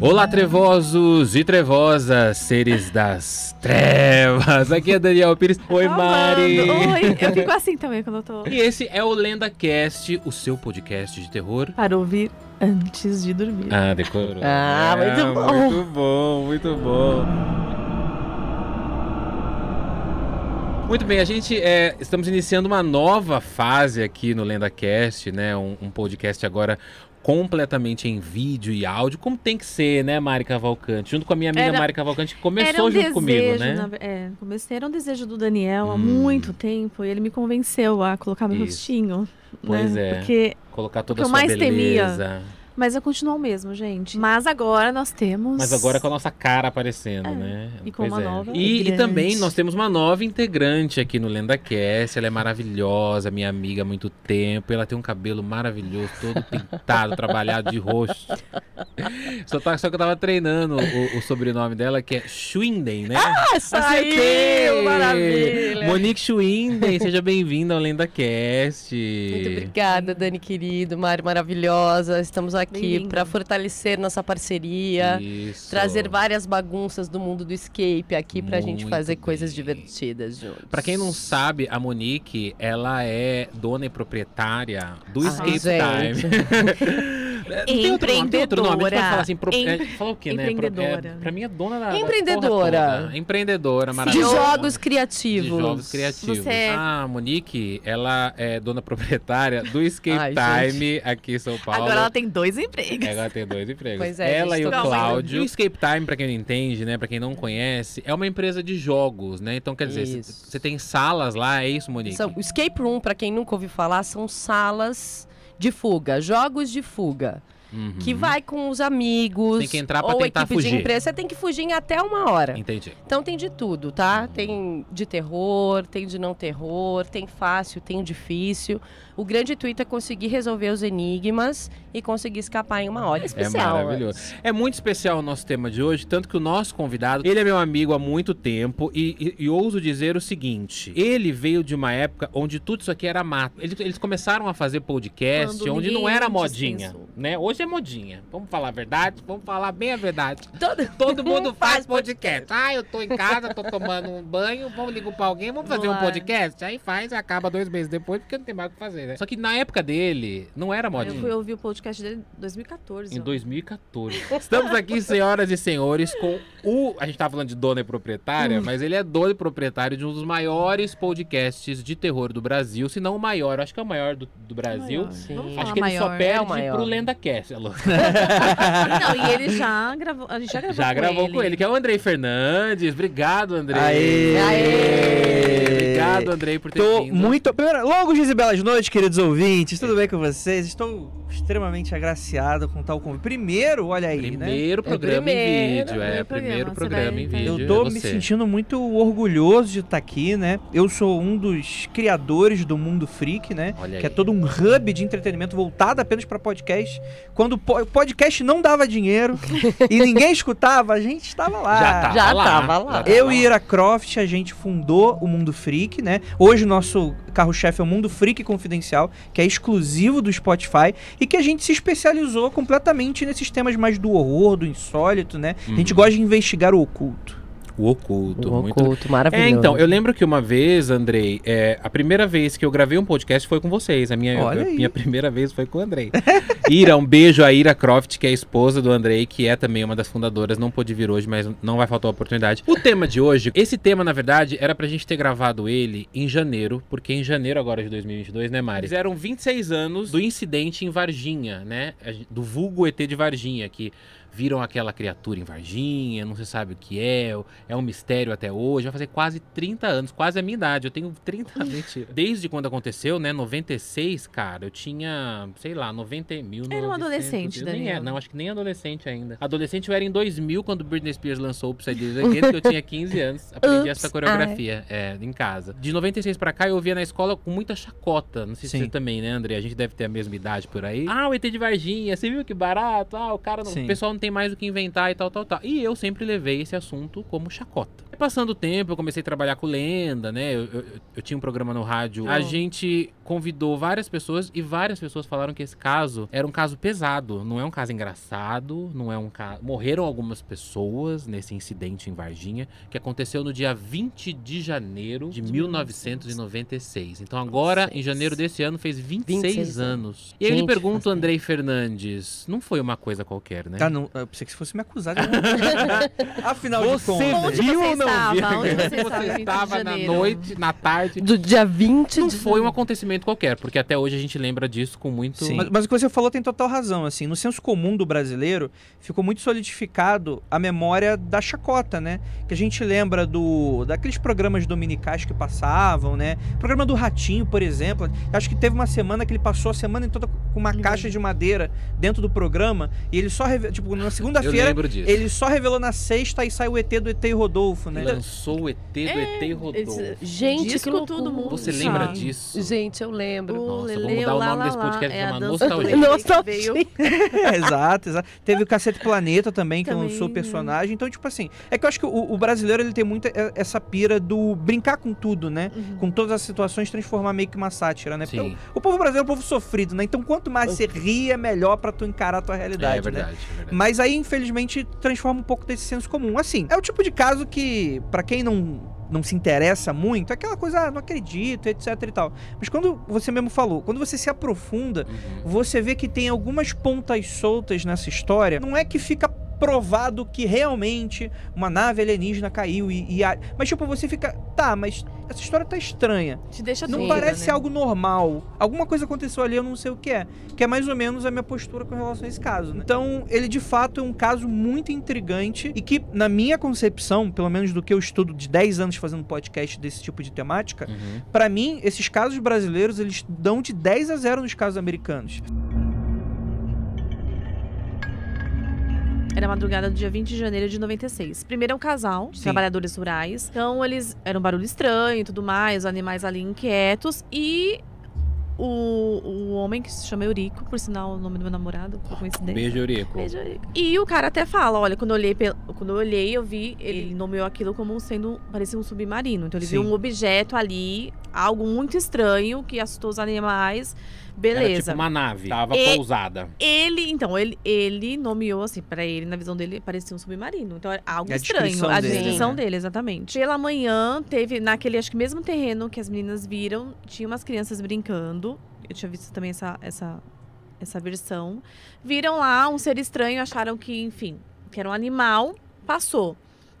Olá, trevosos e trevosas, seres das trevas. Aqui é Daniel Pires. Oi. Mari. Oi, eu fico assim também quando eu tô. E esse é o LendaCast, o seu podcast de terror. Para ouvir antes de dormir. Ah, decorou. Ah, muito bom. Muito bom, muito bom. Muito bem, a gente é, estamos iniciando uma nova fase aqui no LendaCast, né? Um, um podcast agora completamente em vídeo e áudio, como tem que ser, né, Mari Cavalcante? Junto com a minha amiga Era- Mari Cavalcante, que começou um junto desejo, comigo, né? na é, comecei, era um desejo do Daniel há Hum. muito tempo e ele me convenceu a colocar meu Isso. rostinho. Pois né? é. Porque, Colocar toda a eu sua mais temia. Mas eu continuo o mesmo, gente. Mas agora nós temos. Mas agora com a nossa cara aparecendo, É, né? e com uma nova E, e também nós temos uma nova integrante aqui no LendaCast. Ela é maravilhosa, minha amiga há muito tempo. Ela tem um cabelo maravilhoso, todo pintado, trabalhado de roxo. Só, tá- só que eu tava treinando o, o sobrenome dela, que é Schwinden, né? Ah, saiu! Maravilha! Monique Schwinden, seja bem-vinda ao LendaCast. Muito obrigada, Dani querido, Mari maravilhosa. Estamos aqui Bem-vinda. para fortalecer nossa parceria, Isso. trazer várias bagunças do mundo do escape aqui pra gente Muito fazer coisas bem. divertidas juntos. Pra quem não sabe, a Monique, ela é dona e proprietária do Ah, Escape gente. Time. É, não tem outro nome, tem outro nome. A gente pode falar assim, pro... Em- é, fala o quê, né? Pro- empreendedora. É, pra mim é dona da da Empreendedora. toda. Empreendedora, de maravilhosa. jogos De criativos. jogos criativos. Você é- Ah, a Monique, ela é dona proprietária do Escape Ai, Time aqui em São Paulo. Agora ela tem dois empregos. É, Ela tem dois empregos. Pois é, ela gente, e o. Cláudio. O Escape Time, pra quem não entende, né? Pra quem não conhece, é uma empresa de jogos, né? Então, quer dizer, você tem salas lá, é isso, Monique? São, o escape room, pra quem nunca ouviu falar, são salas de fuga, jogos de fuga. Uhum. Que vai com os amigos. Tem que entrar pra ou tentar equipe fugir. de empresa. Você tem que fugir em até uma hora. Entendi. Então tem de tudo, tá? Tem de terror, tem de não terror, tem fácil, tem difícil. O grande intuito é conseguir resolver os enigmas e conseguir escapar em uma hora. É especial. É maravilhoso. É muito especial o nosso tema de hoje, tanto que o nosso convidado, ele é meu amigo há muito tempo e, e- e ouso dizer o seguinte, ele veio de uma época onde tudo isso aqui era mato. Eles, eles começaram a fazer podcast Quando onde não era modinha, dispensou. né? Hoje é modinha. Vamos falar a verdade? Vamos falar bem a verdade. Todo, Todo mundo faz podcast. Ah, eu tô em casa, tô tomando um banho, vamos ligar pra alguém, vamos fazer um lá. podcast? Aí faz e acaba dois meses depois porque não tem mais o que fazer, né? Só que na época dele, não era Eu modinha. fui ouvir o podcast dele em 2014. Em ó. 2014. Estamos aqui, senhoras e senhores, com o. A gente tava falando de dona e Hum. proprietária, mas ele é dono e proprietário de um dos maiores podcasts de terror do Brasil, se não o maior. Eu acho que é o maior do, do Brasil. Maior. Sim. Vamos Acho que ele só perde É o maior. pro LendaCast, alô. Não, e ele já gravou. A gente já gravou Já com gravou ele. com ele, que é o Andrei Fernandes. Obrigado, Andrei. Aê! Aê! Obrigado, Andrei, por ter Tô vindo. muito. Primeiro, longos e belas noites, queridos ouvintes. Tudo bem com vocês? Estou extremamente agraciado com tal convite. Primeiro, olha aí, né? Primeiro programa primeiro, em vídeo, é. primeiro Primeiro programa, em vídeo. Eu tô é me sentindo muito orgulhoso de estar aqui, né? Eu sou um dos criadores do Mundo Freak, né? Olha Que é aí. todo um hub de entretenimento voltado apenas para podcast. Quando o po- podcast não dava dinheiro e ninguém escutava, a gente estava lá. Já tava Já lá. tava lá. já tava Eu e Ira Croft, a gente fundou o Mundo Freak, né? Hoje o nosso carro-chefe é o Mundo Freak Confidencial, que é exclusivo do Spotify e que a gente se especializou completamente nesses temas mais do horror, do insólito, né? A gente Uhum. gosta de investigar o oculto. O oculto. O muito oculto, maravilhoso. É, então, eu lembro que uma vez, Andrei, é, a primeira vez que eu gravei um podcast foi com vocês. A minha, Olha a aí. minha primeira vez foi com o Andrei. Ira, um beijo a Ira Croft, que é a esposa do Andrei, que é também uma das fundadoras. Não pôde vir hoje, mas não vai faltar a oportunidade. O tema de hoje, esse tema, na verdade, era pra gente ter gravado ele em janeiro, porque em janeiro agora de 2022, né, Mari? Fizeram 26 anos do incidente em Varginha, né? Do vulgo ET de Varginha, que viram aquela criatura em Varginha, não se sabe o que é, é um mistério até hoje. Vai fazer quase 30 anos, quase a minha idade. Eu tenho 30 mentira. Desde quando aconteceu, né? 96, cara, eu tinha, sei lá, 90 mil. Era um 900, adolescente, eu nem era, Não, acho que nem adolescente ainda. Adolescente eu era em 2000, quando Britney Spears lançou o Psy Days Again, que eu tinha 15 anos. Aprendi essa coreografia é, em casa. De 96 pra cá, eu ouvia na escola com muita chacota. Não sei se Sim. você também, né, André? A gente deve ter a mesma idade por aí. Ah, o ET de Varginha, você viu que barato? Ah, o cara, não- o pessoal não tem mais o que inventar e tal, tal, tal. E eu sempre levei esse assunto como chacota. Passando o tempo, eu comecei a trabalhar com lenda, né? Eu, eu- eu tinha um programa no rádio. A gente convidou várias pessoas e várias pessoas falaram que esse caso era um caso pesado. Não é um caso engraçado, não é um caso. Morreram algumas pessoas nesse incidente em Varginha, que aconteceu no dia 20 de janeiro de 1996. Então agora, em janeiro desse ano, fez 26, 26 anos. E aí ele pergunta o Andrei Fernandes: não foi uma coisa qualquer, né? Ah, não. Eu pensei que se fosse me acusar de. Afinal de Você contas. Onde viu você ou não estava? viu? Onde você estava em 20 de estava na noite, na tarde. Do dia 20 Não de foi um acontecimento qualquer, porque até hoje a gente lembra disso com muito. Sim. Mas, mas o que você falou tem total razão, assim, no senso comum do brasileiro, ficou muito solidificado a memória da chacota, né? Que a gente lembra do daqueles programas dominicais que passavam, né? O programa do Ratinho, por exemplo, acho que teve uma semana que ele passou a semana em toda com uma caixa de madeira dentro do programa, e ele só, tipo, na segunda-feira, ele só revelou na sexta e saiu o ET do ET e Rodolfo, né? lançou o ET do ET e Rodolfo. Gente, Disco que loucura. todo mundo Você sabe. lembra disso? Gente, eu lembro. O Nossa, Lele, vamos mudar o lá, nome lá, desse lá. podcast É a uma nostalgia. Nostalgia. É, exato, exato. Teve o Cacete Planeta também, que Também, lançou o personagem. Então, tipo assim, é que eu acho que o, o brasileiro ele tem muita é, essa pira do brincar com tudo, né? Uhum. Com todas as situações, transformar meio que uma sátira, né? Porque Sim. o, o povo brasileiro é um povo sofrido, né? Então, quanto mais você ri, é melhor pra tu encarar a tua realidade, É verdade, né? é verdade. Mas aí, infelizmente, transforma um pouco desse senso comum. Assim, é o tipo de caso que, pra quem não, não se interessa muito, é aquela coisa, ah, não acredito, etc e tal. Mas quando você mesmo falou, quando você se aprofunda, Uhum. você vê que tem algumas pontas soltas nessa história. Não é que fica provado que realmente uma nave alienígena caiu e, e a- mas tipo você fica tá mas essa história tá estranha Te deixa não dúvida, parece né? algo normal alguma coisa aconteceu ali eu não sei o que é que é mais ou menos a minha postura com relação a esse caso né? então ele de fato é um caso muito intrigante e que na minha concepção pelo menos do que eu estudo de 10 anos fazendo podcast desse tipo de temática Uhum. Pra mim, esses casos brasileiros, eles dão de 10 a 0 nos casos americanos. Era a madrugada do dia 20 de janeiro de 96. Primeiro é um casal de Sim. trabalhadores rurais. Então eles eram um barulho estranho e tudo mais, os animais ali inquietos. E o, o homem que se chama Eurico, por sinal o nome do meu namorado, por coincidência. Beijo, Eurico. Beijo, Eurico. E o cara até fala, olha, quando eu olhei, quando eu olhei, eu vi, ele nomeou aquilo como sendo, parecia um submarino. Então ele viu Sim. um objeto ali, algo muito estranho que assustou os animais. Era Beleza. tipo uma nave. Tava E- pousada. Ele, então, ele, ele nomeou assim, pra ele, na visão dele, parecia um submarino. Então, é algo É a estranho. descrição a dele, descrição né? dele, exatamente. Pela manhã, teve, naquele, acho que mesmo terreno que as meninas viram, tinha umas crianças brincando. Eu tinha visto também essa, essa, essa versão. Viram lá um ser estranho, acharam que, enfim, que era um animal, passou.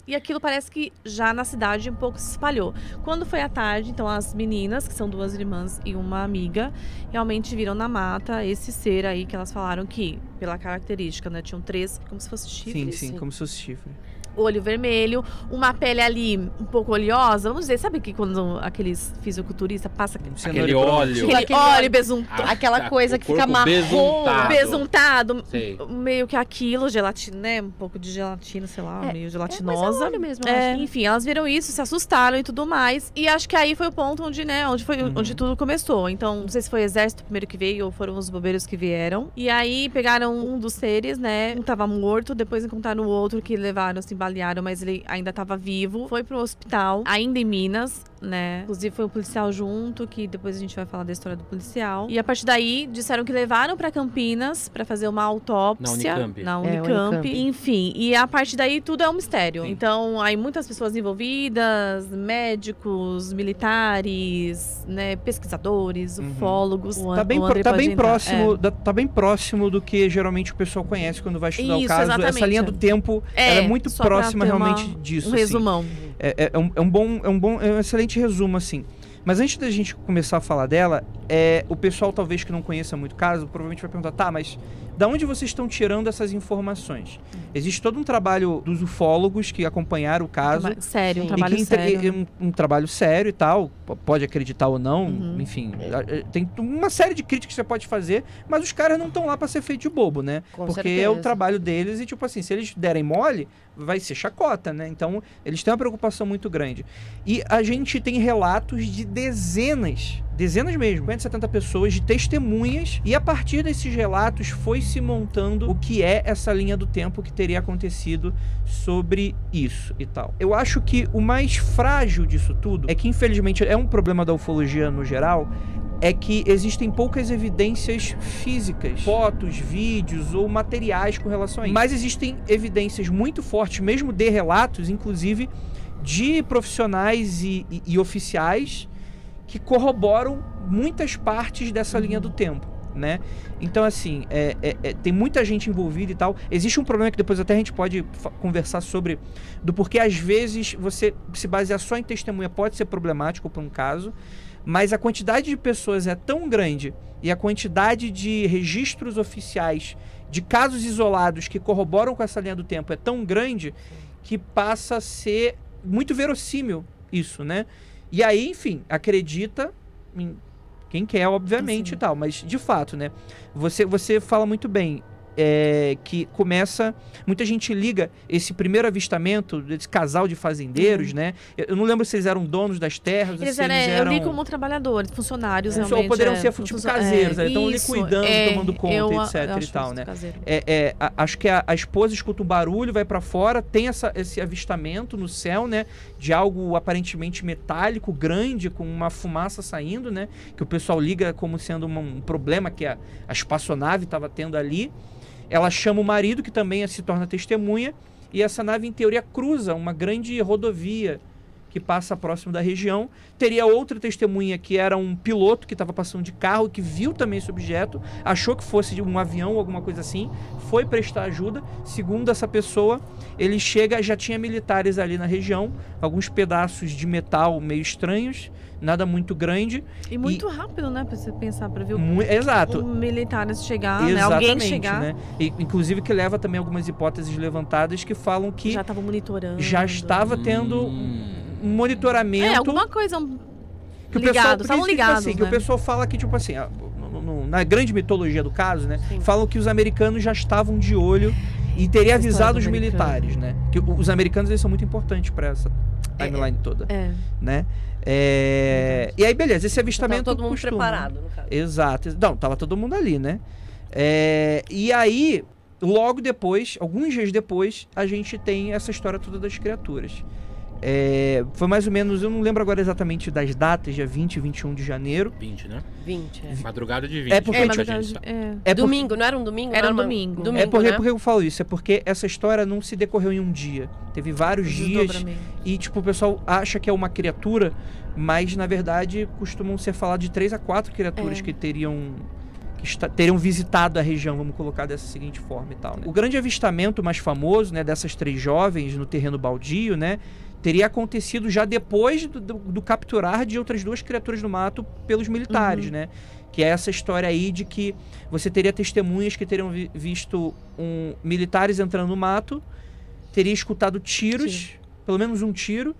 E aquilo parece que já na cidade um pouco se espalhou. Quando foi à tarde, então as meninas, que são duas irmãs e uma amiga, realmente viram na mata esse ser aí que elas falaram que, pela característica, né, tinham três, como se fosse Sim, chifres. sim, como se fosse chifre. Olho vermelho, uma pele ali um pouco oleosa. Vamos dizer, sabe que quando aqueles fisiculturistas passam aquele, óleo. aquele Aquele óleo besuntado, Ah, Aquela tá, coisa que fica marrom. besuntado. Sei. meio que aquilo, gelatina, né? Um pouco de gelatina, sei lá, É, meio É, gelatinosa. mas é óleo mesmo, É, acho. enfim, elas viram isso, se assustaram e tudo mais. E acho que aí foi o ponto onde, né, onde foi Uhum. onde tudo começou. Então, não sei se foi o exército primeiro que veio ou foram os bombeiros que vieram. E aí pegaram um dos seres, né? Um tava morto, depois encontraram o outro que levaram, se balearam, mas ele ainda tava vivo. Foi pro hospital, ainda em Minas. Né? Inclusive foi um policial junto, que depois a gente vai falar da história do policial. E a partir daí disseram que levaram pra Campinas pra fazer uma autópsia. Na Unicamp. Na É, Unicamp. Unicamp. Enfim, e a partir daí tudo é um mistério. Sim. Então, aí muitas pessoas envolvidas, médicos, militares, né, pesquisadores, Uhum. ufólogos. O Tá bem, o tá bem próximo, É. da- tá bem próximo do que geralmente o pessoal conhece quando vai estudar o Isso, caso. Essa exatamente. linha do tempo É, ela é muito próxima ter uma- realmente disso. Um assim. resumão. É, é- é um, é um bom, é um bom, é um excelente resumo, assim. Mas antes da gente começar a falar dela, é, o pessoal talvez que não conheça muito o caso, provavelmente vai perguntar, tá, mas da onde vocês estão tirando essas informações? Existe todo um trabalho dos ufólogos que acompanharam o caso. Sério, um trabalho sério. é um, um trabalho sério e tal, pode acreditar ou não, Uhum. enfim, a- tem uma série de críticas que você pode fazer, mas os caras não estão lá pra ser feito de bobo, né? Com Porque é o certeza. trabalho deles e, tipo assim, se eles derem mole, vai ser chacota, né? Então, eles têm uma preocupação muito grande. E a gente tem relatos de dezenas, dezenas mesmo, 50, 70 pessoas de testemunhas, e a partir desses relatos foi se montando o que é essa linha do tempo que teria acontecido sobre isso e tal. Eu acho que o mais frágil disso tudo é que, infelizmente, é um problema da ufologia no geral, é que existem poucas evidências físicas, fotos, vídeos ou materiais com relação a isso. Mas existem evidências muito fortes, mesmo de relatos, inclusive de profissionais e, e, e oficiais que corroboram muitas partes dessa linha do tempo. Né? Então, assim, é, é, é, tem muita gente envolvida e tal. Existe um problema que depois até a gente pode conversar sobre, do porquê às vezes você se basear só em testemunha pode ser problemático para um caso, mas a quantidade de pessoas é tão grande e a quantidade de registros oficiais de casos isolados que corroboram com essa linha do tempo é tão grande que passa a ser muito verossímil isso, né? E aí, enfim, acredita em quem quer, obviamente, Sim. e tal. Mas, de fato, né? Você, você fala muito bem é, que começa. Muita gente liga esse primeiro avistamento desse casal de fazendeiros, uhum. né? Eu não lembro se eles eram donos das terras. Eles, eram, eles eram, eu li como trabalhadores, funcionários, é, realmente. Ou poderiam é, ser tipo caseiros, é, né? Então ali cuidando, é, tomando conta, eu, etc e tal, né? É, é, a, acho que a, a, esposa escuta um barulho, vai para fora, tem essa, esse avistamento no céu, né? De algo aparentemente metálico, grande, com uma fumaça saindo, né? Que o pessoal liga como sendo uma, um problema que a, a espaçonave estava tendo ali. Ela chama o marido, que também se torna testemunha, e essa nave, em teoria, cruza uma grande rodovia que passa próximo da região. Teria outra testemunha que era um piloto que estava passando de carro que viu também esse objeto, achou que fosse um avião ou alguma coisa assim, foi prestar ajuda. Segundo essa pessoa, ele chega, já tinha militares ali na região, alguns pedaços de metal meio estranhos nada muito grande. E muito e... rápido, né? Pra você pensar, pra ver o, Mu exato. militares chegar, né? Alguém chegar. Né? E, inclusive que leva também algumas hipóteses levantadas que falam que... Já estava monitorando. Já estava tendo hum. um monitoramento... É, alguma coisa... Que o ligado, pessoal, que, ligados, tipo assim, né? que o né? pessoal fala que, tipo assim, no, na grande mitologia do caso, né? Sim. Falam que os americanos já estavam de olho e teria avisado os militares, né? Que os americanos eles são muito importantes para essa é, timeline é, toda, é. né? É... E aí, beleza, esse avistamento. Todo mundo costuma. preparado, no caso. Exato. Não, tava todo mundo ali, né? É... E aí, logo depois, alguns dias depois, a gente tem essa história toda das criaturas. É, foi mais ou menos, eu não lembro agora exatamente das datas, dia 20 e 21 de janeiro. 20, né? 20, é. Madrugada de 20. É porque, é, madrugada de, é. é domingo, não era um domingo? Era um domingo. domingo. É porque, né? porque eu falo isso, é porque essa história não se decorreu em um dia. Teve vários dias e, tipo, o pessoal acha que é uma criatura, mas, na verdade, costumam ser falados de três a quatro criaturas é. que teriam que está, teriam visitado a região, vamos colocar dessa seguinte forma e tal. Né? O grande avistamento mais famoso, né, dessas três jovens no terreno baldio, né, teria acontecido já depois do, do, do, capturar de outras duas criaturas do mato pelos militares, uhum. né? Que é essa história aí de que você teria testemunhas que teriam vi visto um, militares entrando no mato, teria escutado tiros, Sim. pelo menos um tiro,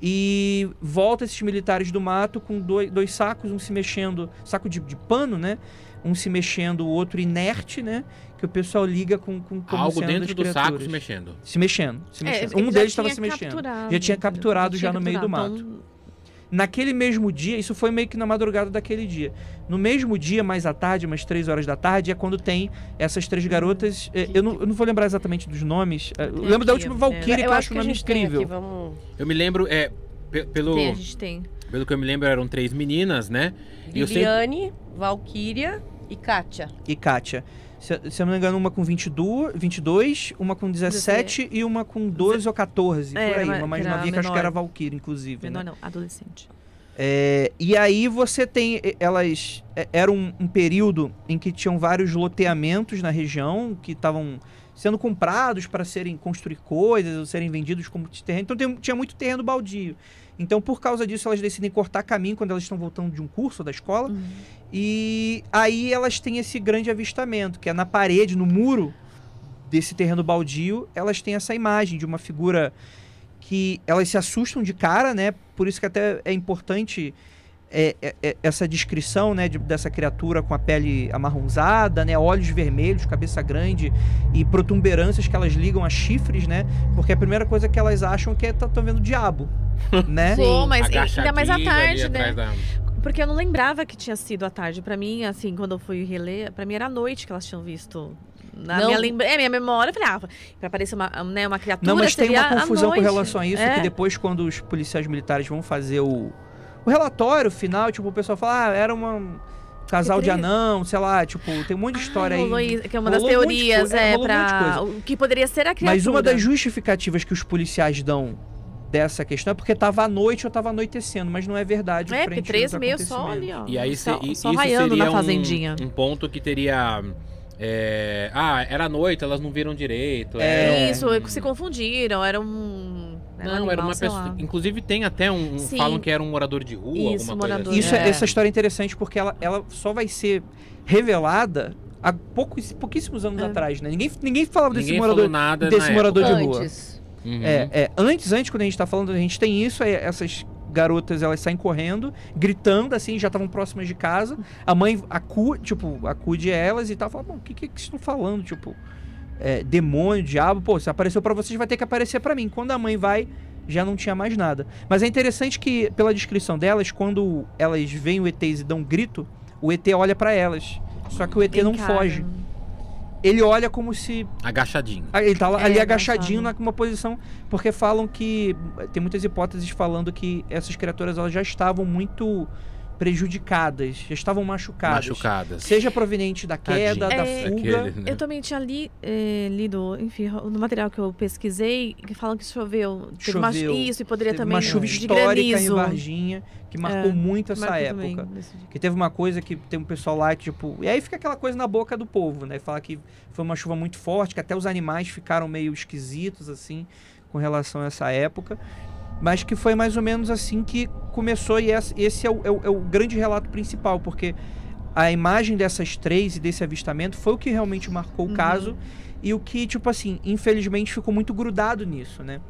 e volta esses militares do mato com dois, dois sacos, um se mexendo, saco de, de pano, né? Um se mexendo, o outro inerte, né? Que o pessoal liga com, com como Algo dentro do saco se mexendo. Se mexendo. Se é, mexendo. É, um deles estava se mexendo. Já tinha capturado já, já no meio do mato. Então... Naquele mesmo dia, isso foi meio que na madrugada daquele dia. No mesmo dia, mais à tarde, umas três horas da tarde, é quando tem essas três garotas. É, eu, não, eu não vou lembrar exatamente dos nomes. É, eu lembro da última Valkyrie, que eu acho o nome incrível. Aqui, vamos... Eu me lembro, é, pelo. Tem, a gente tem. Pelo que eu me lembro, eram três meninas, né? Liliane, sempre... Valkyria e Kátia. E Kátia. Se, se eu não me engano, uma com 22, 22 uma com 17 e uma com 12 ou 14, é, por aí. Uma mais novinha que acho que era Valkyrie, inclusive. Menor né? não, adolescente. É, e aí você tem. Elas. É, era um, um, período em que tinham vários loteamentos na região que estavam sendo comprados para serem construir coisas ou serem vendidos como terreno. Então tem, tinha muito terreno baldio. Então, por causa disso, elas decidem cortar caminho quando elas estão voltando de um curso da escola. Uhum. E aí elas têm esse grande avistamento, que é na parede, no muro desse terreno baldio, elas têm essa imagem de uma figura que elas se assustam de cara, né? Por isso que até é importante é, é, é, essa descrição né, de, dessa criatura com a pele amarronzada, né, olhos vermelhos, cabeça grande e protuberâncias que elas ligam a chifres, né? Porque a primeira coisa que elas acham é que estão é, vendo o diabo né? Sim. Pô, mas ainda mais à tarde, né? da- Porque eu não lembrava que tinha sido à tarde. Pra mim, assim, quando eu fui reler, pra mim era à noite que elas tinham visto. Na Não. minha, lembra... é, minha memória, eu falei, ah, pra aparecer uma, né, uma criatura, Não, mas tem uma confusão com relação a isso, É. que depois, quando os policiais militares vão fazer o, o relatório final, tipo, o pessoal fala, ah, era uma- um casal de anão, sei lá, tipo, tem um monte de Ah, história rolou aí. isso, que é uma das rolou um monte de teorias, co- é, é, rolou um de pra. O que poderia ser a criatura. Mas uma das justificativas que os policiais dão dessa questão é porque tava à noite ou tava anoitecendo, mas não é verdade. É, porque três aos meio só ali, ó. E aí só, se- e- só isso seria na um- fazendinha. Um, ponto que teria. é, ah, era noite, elas não viram direito. É. era Isso, um- se confundiram, era um. Era um Não, era animal, uma sei pessoa. lá. Inclusive tem até um. um-. Falam que era um morador de rua, Isso, alguma morador. coisa assim. Isso, é- É. essa história é interessante porque ela, ela só vai ser revelada há poucos, pouquíssimos anos É. atrás, né? Ninguém, ninguém falava desse Ninguém morador. falou nada desse morador de rua. Antes. Uhum. É, é, antes, antes, quando a gente tá falando, a gente tem isso, é, essas garotas, elas saem correndo, gritando, assim, já estavam próximas de casa. A mãe acude, tipo, acude elas e tal, fala, bom, o que que vocês estão falando? Tipo, é, demônio, diabo, pô, se apareceu pra vocês, vai ter que aparecer pra mim. Quando a mãe vai, já não tinha mais nada. Mas é interessante que, pela descrição delas, quando elas veem o ET e dão um grito, o ET olha pra elas. Só que o ET não Encara. foge. Ele olha como se Agachadinho. ah, Ele tá É, ali agachadinho numa posição. Porque falam que. Tem muitas hipóteses falando que essas criaturas elas já estavam muito prejudicadas, já estavam machucadas. Machucadas. Seja proveniente da queda, Tadinho. da É, fuga. Daquele, né? Eu também tinha li, eh, lido, enfim, no material que eu pesquisei, que falam que choveu. Teve uma- Choveu. isso, e poderia Teve também uma chuva de histórica em. Varginha que marcou É, muito essa época. também. Que teve uma coisa que tem um pessoal lá que, tipo. E aí fica aquela coisa na boca do povo, né? Fala que foi uma chuva muito forte, que até os animais ficaram meio esquisitos, assim, com relação a essa época. Mas que foi mais ou menos assim que começou, e esse esse é o, é o- é o grande relato principal, porque a imagem dessas três e desse avistamento foi o que realmente marcou o Uhum. caso. E o que, tipo assim, infelizmente ficou muito grudado nisso, né?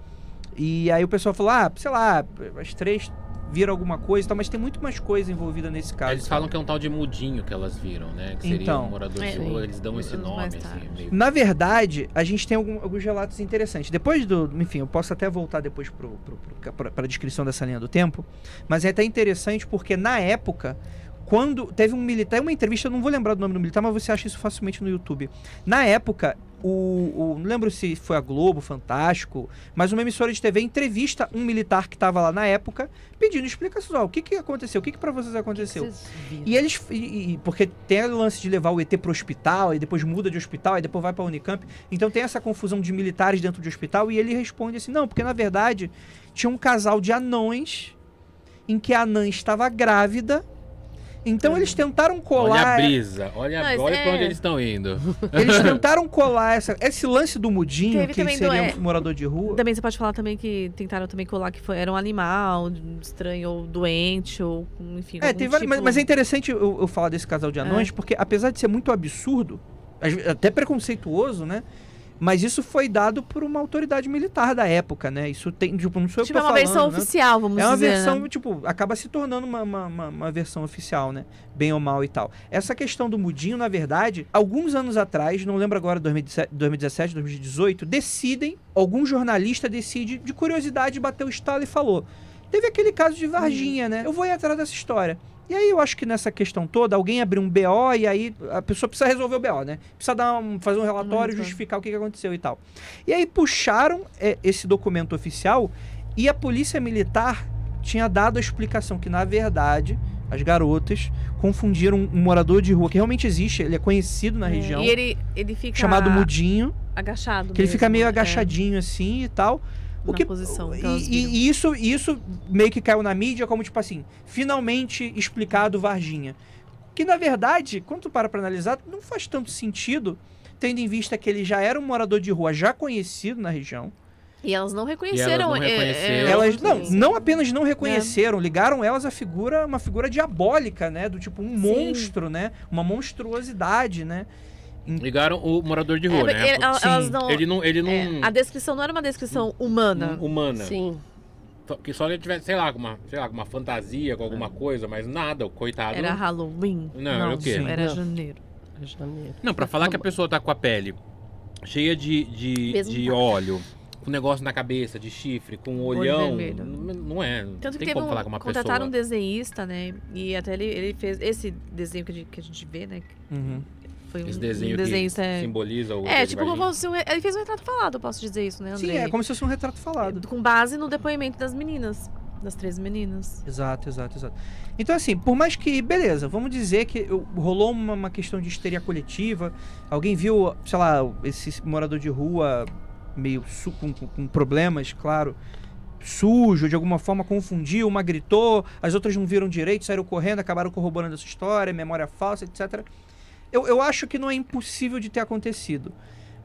E aí o pessoal falou, ah, sei lá, as três viram alguma coisa e tal, mas tem muito mais coisa envolvida nesse caso. Eles falam que é um tal de mudinho que elas viram, né? Que seria Então. um morador É, de rua, eles dão esse nome, assim. meio- Na verdade, a gente tem algum- alguns relatos interessantes. Depois do. Enfim, eu posso até voltar depois para a descrição dessa linha do tempo. Mas é até interessante porque na época. Quando teve um militar, uma entrevista, eu não vou lembrar do nome do militar, mas você acha isso facilmente no YouTube. Na época, o, o- não lembro se foi a Globo, Fantástico, mas uma emissora de TV entrevista um militar que estava lá na época, pedindo explicações. Ó, o que, que aconteceu? O que, que para vocês aconteceu? Vocês viram. E eles. E, e- porque tem o lance de levar o ET pro hospital, e depois muda de hospital, e depois vai pra Unicamp. Então tem essa confusão de militares dentro de hospital, e ele responde assim: não, porque na verdade tinha um casal de anões em que a anã estava grávida. Então eles tentaram Olha a colar. brisa, olha, Mas olha pra é- onde eles estão indo. Eles tentaram colar essa, esse lance do mudinho, Teve que também do- seria é, um morador de rua. Também você pode falar também que tentaram também colar que foi, era um animal estranho ou doente ou enfim. É, tem vários, mas, tipo- mas é interessante eu, eu falar desse casal de anões, porque apesar de ser muito absurdo, até preconceituoso, né? Mas isso foi dado por uma autoridade militar da época, né? Isso tem, tipo, não sou eu que Tipo, é uma falando, versão né? oficial, vamos É uma dizer. versão, né? tipo, acaba se tornando uma, uma, uma- versão oficial, né? Bem ou mal e tal. Essa questão do mudinho, na verdade, alguns anos atrás, não lembro agora, 2017, 2017 2018, decidem, algum jornalista decide, de curiosidade, bater o estalo e falou. Teve aquele caso de Varginha, né? Eu vou ir atrás dessa história. E aí eu acho que nessa questão toda, alguém abriu um BO e aí a pessoa precisa resolver o BO, né? Precisa dar um, fazer um relatório, Relatório. justificar o que que aconteceu e tal. E aí puxaram é, esse documento oficial e a polícia militar tinha dado a explicação que, na verdade, as garotas confundiram um, morador de rua que realmente existe, ele é conhecido na É, região, E ele, ele fica chamado Mudinho, agachado. que ele fica mesmo, meio é, agachadinho assim e tal. O na que, posição e, que elas e- e isso, isso meio que caiu na mídia como, tipo assim, finalmente explicado Varginha. Que, na verdade, quando tu para pra analisar, não faz tanto sentido, tendo em vista que ele já era um morador de rua já conhecido na região. E elas não reconheceram. não é, é, reconheceram. Elas não, não apenas não reconheceram, ligaram elas à figura, uma figura diabólica, né? Do tipo um Sim. monstro, né? Uma monstruosidade, né? Ligaram o morador de É, rua, né? ele- elas Sim. não. Ele não. Ele não é, a descrição não era uma descrição humana. um- humana. Sim. Que só ele tivesse, sei lá, com uma, sei lá, com uma fantasia, com alguma coisa, mas nada, o coitado. Era Halloween. Não, era o quê? Sim. Era Não. janeiro. Não, pra falar que a pessoa tá com a pele cheia de, de, de óleo, com negócio na cabeça, de chifre, com Olho olhão. vermelho. Não, não é. Não Tanto que tem como um, falar com uma contrataram um pessoa. desenhista, né? E até ele, ele fez esse desenho que a gente, que a gente vê, né? Uhum. Foi um, Esse um desenho que é- simboliza o. É, tipo, como fosse um, ele fez um retrato falado, eu posso dizer isso, né, André? Sim, é como se fosse um retrato falado. Com base no depoimento das meninas. Das três meninas. Exato, exato, exato. Então, assim, por mais que, beleza, vamos dizer que rolou uma, uma questão de histeria coletiva, alguém viu, sei lá, esse morador de rua meio com- com problemas, claro, sujo, de alguma forma confundiu, uma gritou, as outras não viram direito, saíram correndo, acabaram corroborando essa história, memória falsa, etc. Eu, eu acho que não é impossível de ter acontecido.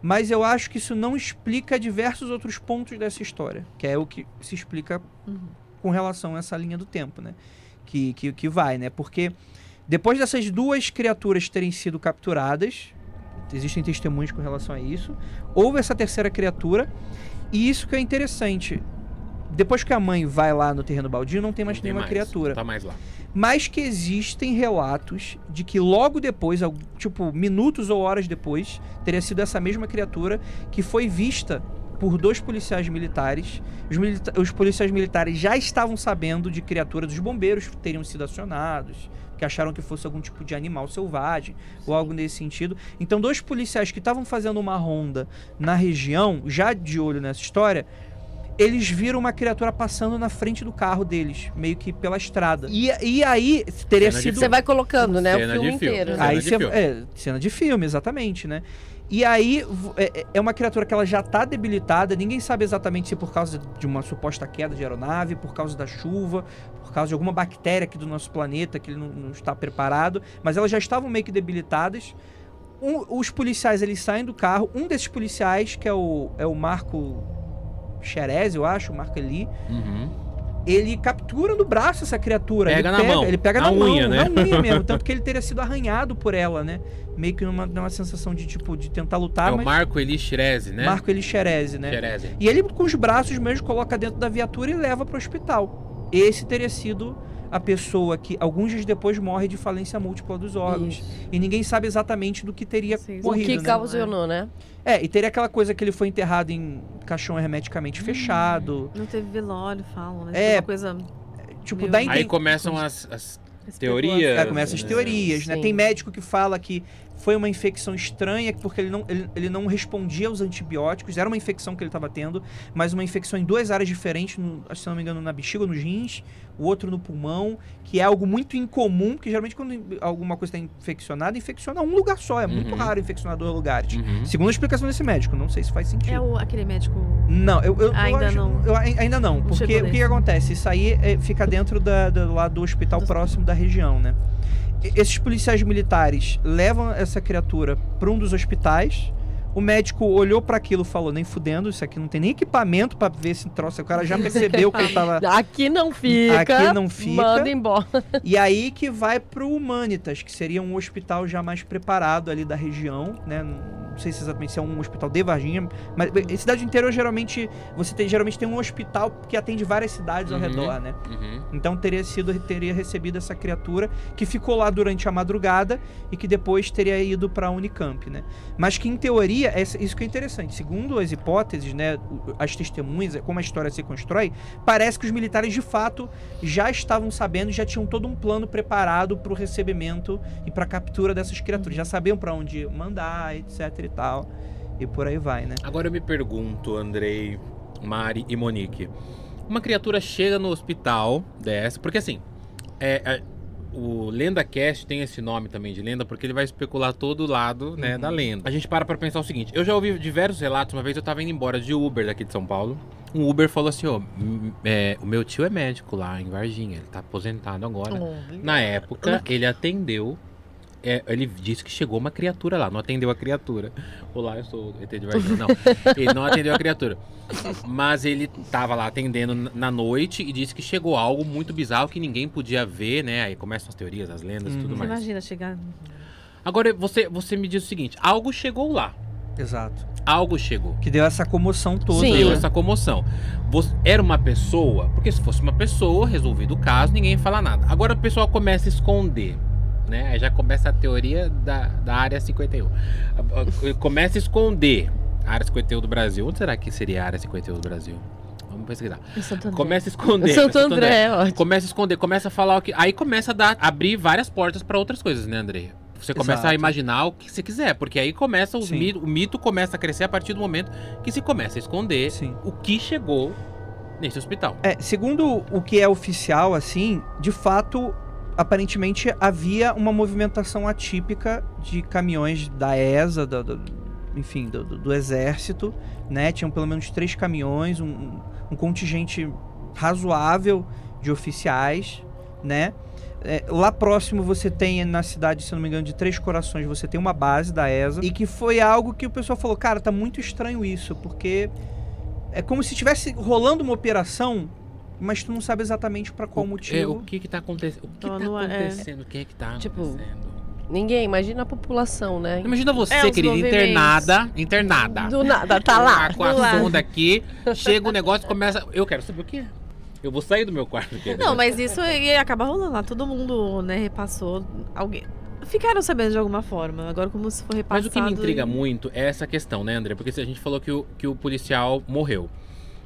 Mas eu acho que isso não explica diversos outros pontos dessa história, que é o que se explica Uhum. com relação a essa linha do tempo, né? Que, que, que vai, né? Porque depois dessas duas criaturas terem sido capturadas, existem testemunhos com relação a isso, houve essa terceira criatura, e isso que é interessante. Depois que a mãe vai lá no terreno baldio, não tem mais Não tem nenhuma mais, criatura. Não tá mais lá. Mas que existem relatos de que logo depois, tipo, minutos ou horas depois, teria sido essa mesma criatura que foi vista por dois policiais militares. Os, milita- os policiais militares já estavam sabendo de criatura dos bombeiros que teriam sido acionados, que acharam que fosse algum tipo de animal selvagem ou algo nesse sentido. Então, dois policiais que estavam fazendo uma ronda na região, já de olho nessa história, eles viram uma criatura passando na frente do carro deles, meio que pela estrada. E, e aí teria Cena sido. Você vai colocando, né? Cena o filme de filme. inteiro. Cena? Aí de você, filme. é, cena de filme, exatamente, né? E aí v- é, é uma criatura que ela já tá debilitada, ninguém sabe exatamente se por causa de uma suposta queda de aeronave, por causa da chuva, por causa de alguma bactéria aqui do nosso planeta que ele não, não está preparado, mas elas já estavam meio que debilitadas. Um- os policiais eles saem do carro, um desses policiais, que é o, é o Marco Xerez, eu acho, o Marco Eli, Uhum. ele captura no braço essa criatura. Pega ele na pega, mão, Ele pega na na, unha, mão, né? na unha mesmo. Tanto que ele teria sido arranhado por ela, né? Meio que numa, numa sensação de, tipo, de tentar lutar, é o mas... Marco Eli Xerezi, né? Marco Elixerese, né? Xerezi. E ele, com os braços mesmo, coloca dentro da viatura e leva pro hospital. Esse teria sido a pessoa que, alguns dias depois, morre de falência múltipla dos órgãos. Isso. E ninguém sabe exatamente do que teria Sim, sim. O morrido, que causou, né? É, e teria aquela coisa que ele foi enterrado em caixão hermeticamente Hum. fechado. Não teve velório, falam, né? É, Tipo, uma coisa. Tipo, dá Deus. Aí começam as, as teorias. É, começam as né? teorias, né? Sim. Tem médico que fala que foi uma infecção estranha porque ele não, ele, ele não respondia aos antibióticos. Era uma infecção que ele estava tendo, mas uma infecção em duas áreas diferentes, no, se não me engano, na bexiga ou nos rins, o outro no pulmão, que é algo muito incomum, porque geralmente quando alguma coisa está infeccionada, infecciona um lugar só. É muito Uhum. raro infeccionar dois lugares. Uhum. Segundo a explicação desse médico, não sei se faz sentido. É o, aquele médico. Não, eu, eu- eu Ainda acho- não. eu ai- ainda não, porque o que, que acontece? Isso aí é, fica dentro da, da- lá do hospital Do- próximo da região, né? Esses policiais militares levam essa criatura para um dos hospitais. O médico olhou para aquilo e falou: nem fudendo, isso aqui não tem nem equipamento para ver esse troço. O cara já percebeu que ele tava. Aqui não fica. Aqui não fica. Manda embora. E aí que vai pro Humanitas, que seria um hospital já mais preparado ali da região, né? Não sei se exatamente se é um hospital de Varginha, mas em cidade do interior geralmente você tem, geralmente tem um hospital que atende várias cidades ao Uhum. redor, né? Uhum. Então teria sido teria recebido essa criatura que ficou lá durante a madrugada e que depois teria ido para a Unicamp, né? Mas que em teoria essa- isso que é interessante. Segundo as hipóteses, né, as testemunhas, como a história se constrói, parece que os militares de fato já estavam sabendo, já tinham todo um plano preparado para o recebimento e para a captura dessas criaturas. Já sabiam para onde mandar, etc e tal. E por aí vai, né? Agora eu me pergunto, Andrei, Mari e Monique. Uma criatura chega no hospital dessa, porque assim, é, é, o Lenda Cast tem esse nome também de lenda, porque ele vai especular todo o lado né, Uhum. da lenda. A gente para pra pensar o seguinte: eu já ouvi diversos relatos, uma vez eu tava indo embora de Uber daqui de São Paulo. Um Uber falou assim: ó, é, o meu tio é médico lá em Varginha, ele tá aposentado agora. Na época, ele atendeu. É, ele disse que chegou uma criatura lá, não atendeu a criatura. Olá, eu sou o ET de Varginha. Não, ele não atendeu a criatura. Mas ele tava lá atendendo na noite e disse que chegou algo muito bizarro que ninguém podia ver, né? Aí começam as teorias, as lendas e Uhum. tudo Você mais. imagina chegar. Agora, você, você me diz o seguinte: algo chegou lá. Exato. Algo chegou. Que deu essa comoção toda. Sim. Deu né? essa comoção. Você- era uma pessoa, porque se fosse uma pessoa, resolvido o caso, ninguém fala nada. Agora o pessoal começa a esconder. Né? Aí já começa a teoria da, da área 51. Começa a esconder. Área 51 do Brasil. Onde será que seria a Área 51 do Brasil? Vamos pesquisar. Santo André. Começa a esconder. Santo André, ótimo. Começa a esconder, começa a falar o que. Aí começa a dar, abrir várias portas pra outras coisas, né, André? Você começa Exato. a imaginar o que você quiser, porque aí começa os Sim. mito, o mito começa a crescer a partir do momento que se começa a esconder Sim. o que chegou nesse hospital. É, segundo o que é oficial, assim, de fato, aparentemente havia uma movimentação atípica de caminhões da ESA, da- enfim, do, do- do exército, né? Tinham pelo menos três caminhões, um, um- contingente razoável de oficiais, né? É, lá próximo você tem na cidade, se não me engano, de Três Corações, você tem uma base da ESA. E que foi algo que o pessoal falou, cara, tá muito estranho isso, porque é como se estivesse rolando uma operação, mas tu não sabe exatamente pra qual O- motivo. É, o que que tá acontecendo? O que Então, tá não é- acontecendo? O que é que tá Tipo, acontecendo? Ninguém, imagina a população, né? Imagina você, É, querida, internada, internada. Do nada, tá lá. Com a sonda aqui, chega o negócio e começa. Eu quero saber o que é. Eu vou sair do meu quarto. querida. Não, mas isso aí acaba rolando lá. Todo mundo, né, repassou. Alguém. Ficaram sabendo de alguma forma. Agora, como se for Mas repassado. o que me intriga e- muito é essa questão, né, André? Porque se a gente falou que o, que o policial morreu.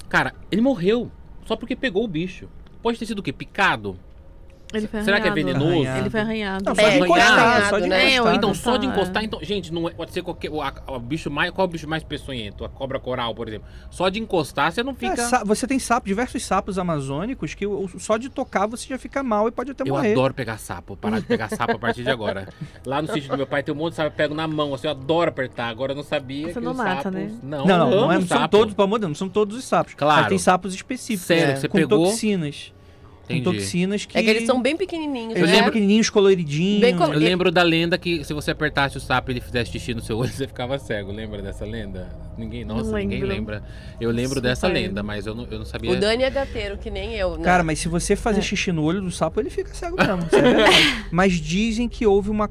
Cara, ele morreu só porque pegou o bicho. Pode ter sido o quê? Picado? Ele foi Será que é venenoso? Arranhado. Ele foi arranhado. Não, só É, de encostar, arranhado, só de né? encostar. Então, só de encostar, é. então. Gente, não é- pode ser qualquer. O, a- o bicho mais. Qual é o bicho mais peçonhento? A cobra coral, por exemplo. Só de encostar, você não É, fica. sa- você tem sapo, diversos sapos amazônicos que o- só de tocar você já fica mal e pode até Eu morrer. adoro pegar sapo, parar de pegar sapo a partir de agora. Lá no sítio do meu pai tem um monte de sapo, eu pego na mão, assim, eu adoro apertar. Agora eu não sabia Você que não os mata, sapos... né? Não, Não, não, eu não, é- não são todos, pelo amor de Deus, não são todos os sapos. Claro. Mas tem sapos específicos. Sério, é, você com pegou? toxinas. Entendi. Com toxinas que. É que eles são bem pequenininhos, Eles né? são pequenininhos, coloridinhos. Bem colo- Eu lembro da lenda que se você apertasse o sapo e ele fizesse xixi no seu olho, você ficava cego. Lembra dessa lenda? Ninguém, Não nossa, ninguém lembro. lembra. Eu lembro Super. dessa lenda, mas eu não, eu não sabia. O Dani é gateiro, que nem eu, né? Cara, mas se você fazer É. xixi no olho do sapo, ele fica cego mesmo. é mas dizem que houve uma